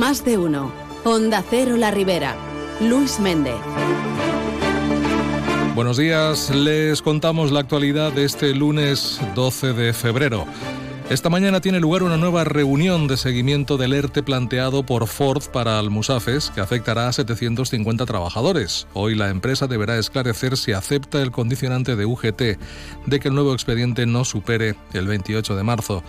Más de uno. Onda Cero La Ribera. Luis Méndez. Buenos días, les contamos la actualidad de este lunes 12 de febrero. Esta mañana tiene lugar una nueva reunión de seguimiento del ERTE planteado por Ford para Almusafes, que afectará a 750 trabajadores. Hoy la empresa deberá esclarecer si acepta el condicionante de UGT de que el nuevo expediente no supere el 28 de marzo.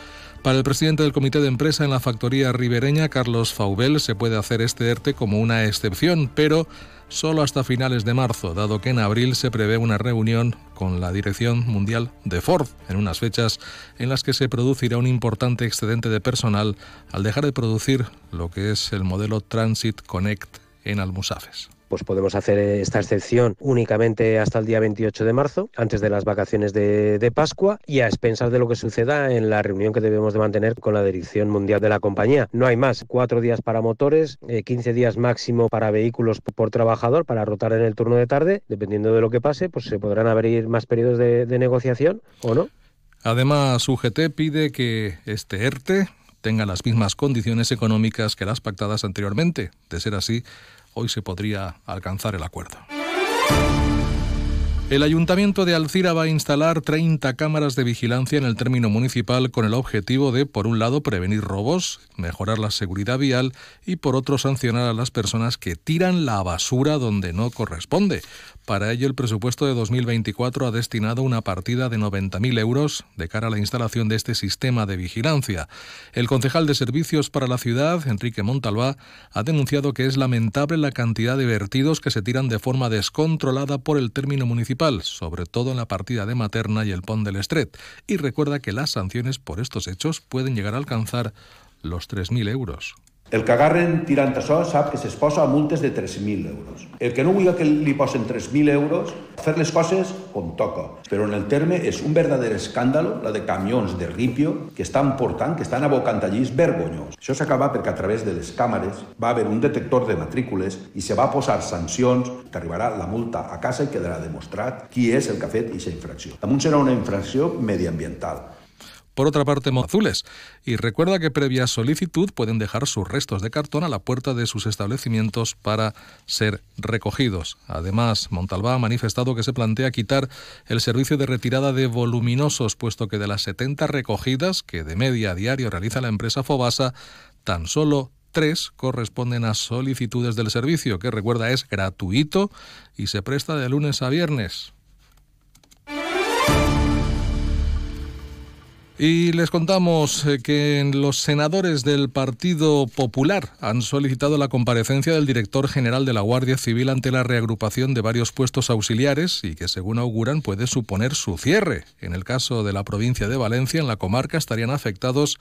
Para el presidente del comité de empresa en la factoría ribereña, Carlos Faubel, se puede hacer este ERTE como una excepción, pero solo hasta finales de marzo, dado que en abril se prevé una reunión con la Dirección Mundial de Ford, en unas fechas en las que se producirá un importante excedente de personal al dejar de producir lo que es el modelo Transit Connect en Almusafes pues podemos hacer esta excepción únicamente hasta el día 28 de marzo, antes de las vacaciones de, Pascua y a expensas de lo que suceda en la reunión que debemos de mantener con la Dirección Mundial de la compañía. No hay más, cuatro días para motores, 15 eh, días máximo para vehículos por trabajador para rotar en el turno de tarde, dependiendo de lo que pase, pues se podrán abrir más periodos de, de negociación o no. Además, UGT pide que este ERTE tenga las mismas condiciones económicas que las pactadas anteriormente. De ser así, hoy se podría alcanzar el acuerdo. El Ayuntamiento de Alcira va a instalar 30 cámaras de vigilancia en el término municipal con el objetivo de, por un lado, prevenir robos, mejorar la seguridad vial y, por otro, sancionar a las personas que tiran la basura donde no corresponde. Para ello, el presupuesto de 2024 ha destinado una partida de 90.000 euros de cara a la instalación de este sistema de vigilancia. El concejal de Servicios para la Ciudad, Enrique Montalbá, ha denunciado que es lamentable la cantidad de vertidos que se tiran de forma descontrolada por el término municipal, sobre todo en la partida de Materna y el Pont del Estret, y recuerda que las sanciones por estos hechos pueden llegar a alcanzar los 3.000 euros. El que agarren tirant això sap que s'exposa a multes de 3.000 euros. El que no vulgui que li posen 3.000 euros, fer les coses com toca. Però en el terme és un verdader escàndalo, la de camions de ripio que estan portant, que estan abocant allí, és vergonyós. Això s'acaba perquè a través de les càmeres va haver un detector de matrícules i se va posar sancions que arribarà la multa a casa i quedarà demostrat qui és el que ha fet aquesta infracció. Damunt serà una infracció mediambiental por otra parte azules. Y recuerda que previa solicitud pueden dejar sus restos de cartón a la puerta de sus establecimientos para ser recogidos. Además, Montalbá ha manifestado que se plantea quitar el servicio de retirada de voluminosos, puesto que de las 70 recogidas que de media a diario realiza la empresa Fobasa, tan solo tres corresponden a solicitudes del servicio, que recuerda es gratuito y se presta de lunes a viernes. Y les contamos eh, que los senadores del Partido Popular han solicitado la comparecencia del director general de la Guardia Civil ante la reagrupación de varios puestos auxiliares y que, según auguran, puede suponer su cierre. En el caso de la provincia de Valencia, en la comarca estarían afectados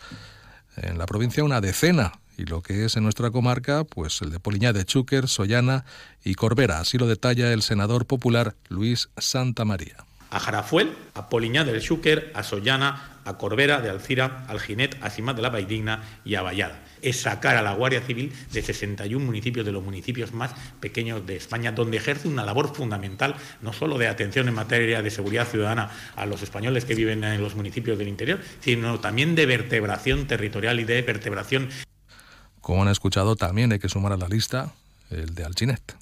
en la provincia una decena y lo que es en nuestra comarca, pues el de Poliñá de Chúquer, Sollana y Corbera. Así lo detalla el senador popular Luis Santa María a Jarafuel, a Poliñá del Xúquer, a Sollana, a Corbera de Alcira, al Ginet, a Simat de la Vaidigna y a Vallada. Es sacar a la Guardia Civil de 61 municipios, de los municipios más pequeños de España, donde ejerce una labor fundamental, no solo de atención en materia de seguridad ciudadana a los españoles que viven en los municipios del interior, sino también de vertebración territorial y de vertebración. Como han escuchado, también hay que sumar a la lista el de Alchinet.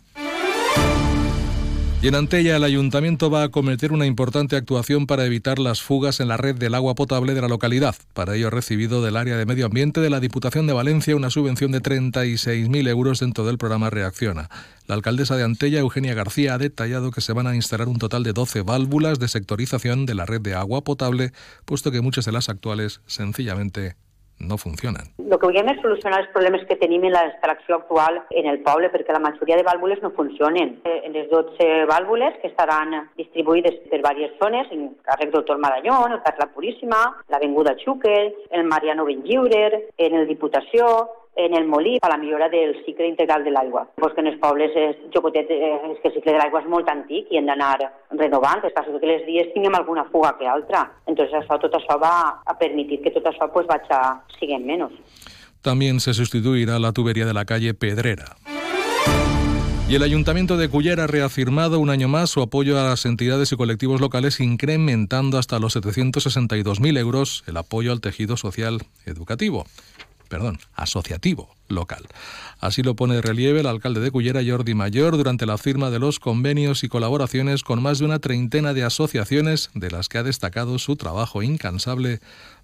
Y en Antella el ayuntamiento va a cometer una importante actuación para evitar las fugas en la red del agua potable de la localidad. Para ello ha recibido del área de medio ambiente de la Diputación de Valencia una subvención de 36.000 euros dentro del programa Reacciona. La alcaldesa de Antella, Eugenia García, ha detallado que se van a instalar un total de 12 válvulas de sectorización de la red de agua potable, puesto que muchas de las actuales sencillamente no funcionen. El que volem és solucionar els problemes que tenim en l'extracció actual en el poble, perquè la majoria de vàlvules no funcionen. Eh, en les 12 vàlvules que estaran distribuïdes per diverses zones, en carrer Doctor Maranyón, el Carla Puríssima, l'Avinguda Xúquer, el Mariano Benlliure, en el Diputació, en el molí a la millora del cicle integral de l'aigua. Pues que en els pobles és, jocotet, eh, és que el cicle de l'aigua és molt antic i hem d'anar renovant, és que els dies tinguem alguna fuga que altra. Entonces això, tot això va a permitir que tot això pues, vaya siguent menys. También se sustituirá la tubería de la calle Pedrera. Y el Ayuntamiento de Cullera ha reafirmado un año más su apoyo a las entidades y colectivos locales, incrementando hasta los 762.000 euros el apoyo al tejido social educativo. Perdón, asociativo local. Así lo pone de relieve el alcalde de Cullera, Jordi Mayor, durante la firma de los convenios y colaboraciones con más de una treintena de asociaciones de las que ha destacado su trabajo incansable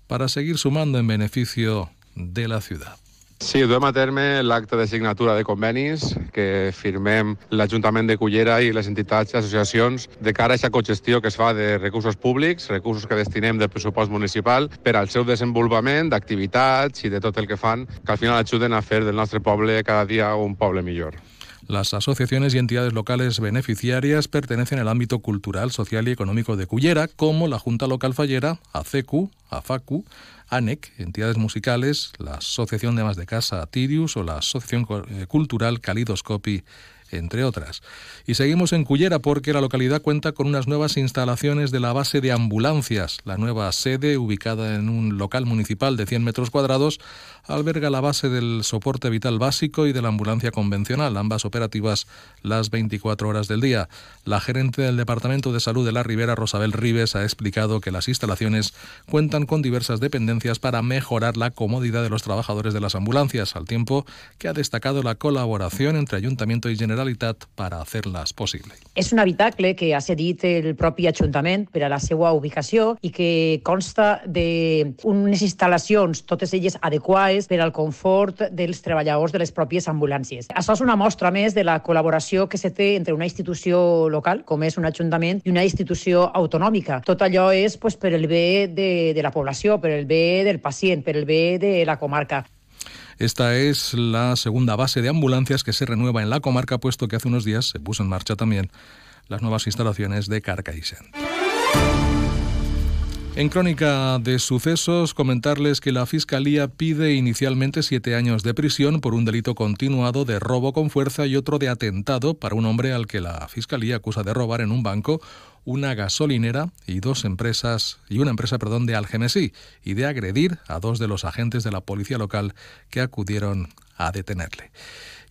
para seguir sumando en beneficio de la ciudad. Sí, duem a terme l'acte de signatura de convenis que firmem l'Ajuntament de Cullera i les entitats i associacions de cara a aquesta cogestió que es fa de recursos públics, recursos que destinem del pressupost municipal per al seu desenvolupament, d'activitats i de tot el que fan, que al final ajuden a fer del nostre poble cada dia un poble millor. Las asociaciones y entidades locales beneficiarias pertenecen al ámbito cultural, social y económico de Cullera, como la Junta Local Fallera, ACECU, AFACU, ANEC, entidades musicales, la Asociación de Amas de Casa Tirius o la Asociación eh, Cultural Calidoscopi entre otras. Y seguimos en Cullera porque la localidad cuenta con unas nuevas instalaciones de la base de ambulancias. La nueva sede, ubicada en un local municipal de 100 metros cuadrados, alberga la base del soporte vital básico y de la ambulancia convencional, ambas operativas las 24 horas del día. La gerente del Departamento de Salud de la Ribera, Rosabel Ribes, ha explicado que las instalaciones cuentan con diversas dependencias para mejorar la comodidad de los trabajadores de las ambulancias, al tiempo que ha destacado la colaboración entre Ayuntamiento y Generalitat para hacerlas posible. És un habitacle que ha cedit el propi Ajuntament per a la seva ubicació i que consta d'unes instal·lacions, totes elles adequades per al confort dels treballadors de les pròpies ambulàncies. Això és una mostra més de la col·laboració que se té entre una institució local, com és un ajuntament, i una institució autonòmica. Tot allò és pues, per el bé de, de la població, per el bé del pacient, per el bé de la comarca. Esta es la segunda base de ambulancias que se renueva en la comarca, puesto que hace unos días se puso en marcha también las nuevas instalaciones de Carcaixent. En crónica de sucesos, comentarles que la Fiscalía pide inicialmente siete años de prisión por un delito continuado de robo con fuerza y otro de atentado para un hombre al que la Fiscalía acusa de robar en un banco una gasolinera y dos empresas y una empresa, perdón, de Algemesí y de agredir a dos de los agentes de la policía local que acudieron a detenerle.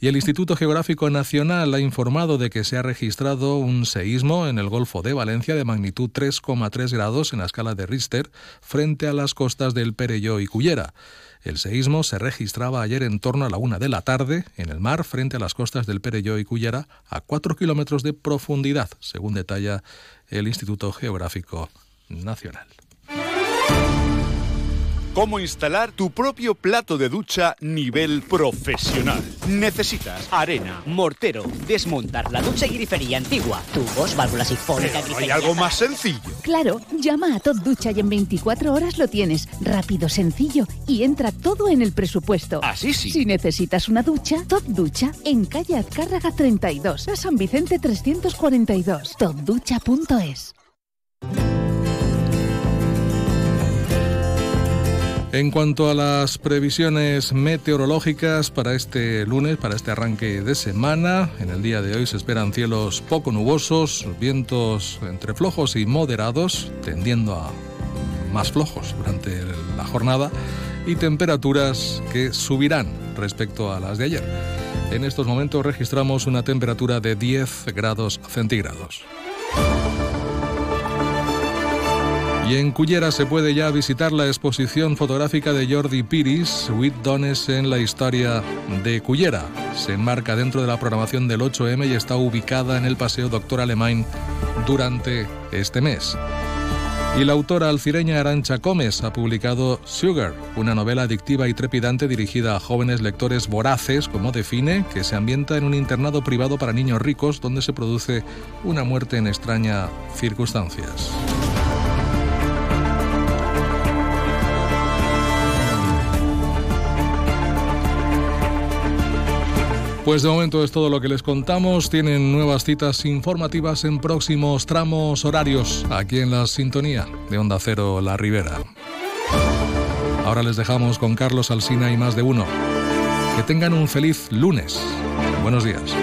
Y el Instituto Geográfico Nacional ha informado de que se ha registrado un seísmo en el Golfo de Valencia de magnitud 3,3 grados en la escala de Richter frente a las costas del Perelló y Cullera. El seísmo se registraba ayer en torno a la una de la tarde en el mar frente a las costas del Perelló y Cullera a 4 kilómetros de profundidad, según detalla el Instituto Geográfico Nacional. Cómo instalar tu propio plato de ducha nivel profesional. Necesitas arena. Mortero, desmontar la ducha y grifería antigua, tubos, válvula sifónica, Pero ¿no hay grifería... algo más sencillo. Claro, llama a Top Ducha y en 24 horas lo tienes. Rápido, sencillo y entra todo en el presupuesto. Así sí. Si necesitas una ducha, Top Ducha en calle Azcárraga 32, a San Vicente 342. topducha.es. En cuanto a las previsiones meteorológicas para este lunes, para este arranque de semana, en el día de hoy se esperan cielos poco nubosos, vientos entre flojos y moderados, tendiendo a más flojos durante la jornada, y temperaturas que subirán respecto a las de ayer. En estos momentos registramos una temperatura de 10 grados centígrados. Y en Cullera se puede ya visitar la exposición fotográfica de Jordi Piris, With Dones en la historia de Cullera. Se enmarca dentro de la programación del 8M y está ubicada en el Paseo Doctor Alemán durante este mes. Y la autora alcireña Arancha Gómez ha publicado Sugar, una novela adictiva y trepidante dirigida a jóvenes lectores voraces, como define, que se ambienta en un internado privado para niños ricos donde se produce una muerte en extrañas circunstancias. Pues de momento es todo lo que les contamos. Tienen nuevas citas informativas en próximos tramos horarios aquí en la sintonía de Onda Cero La Ribera. Ahora les dejamos con Carlos Alsina y más de uno. Que tengan un feliz lunes. Buenos días.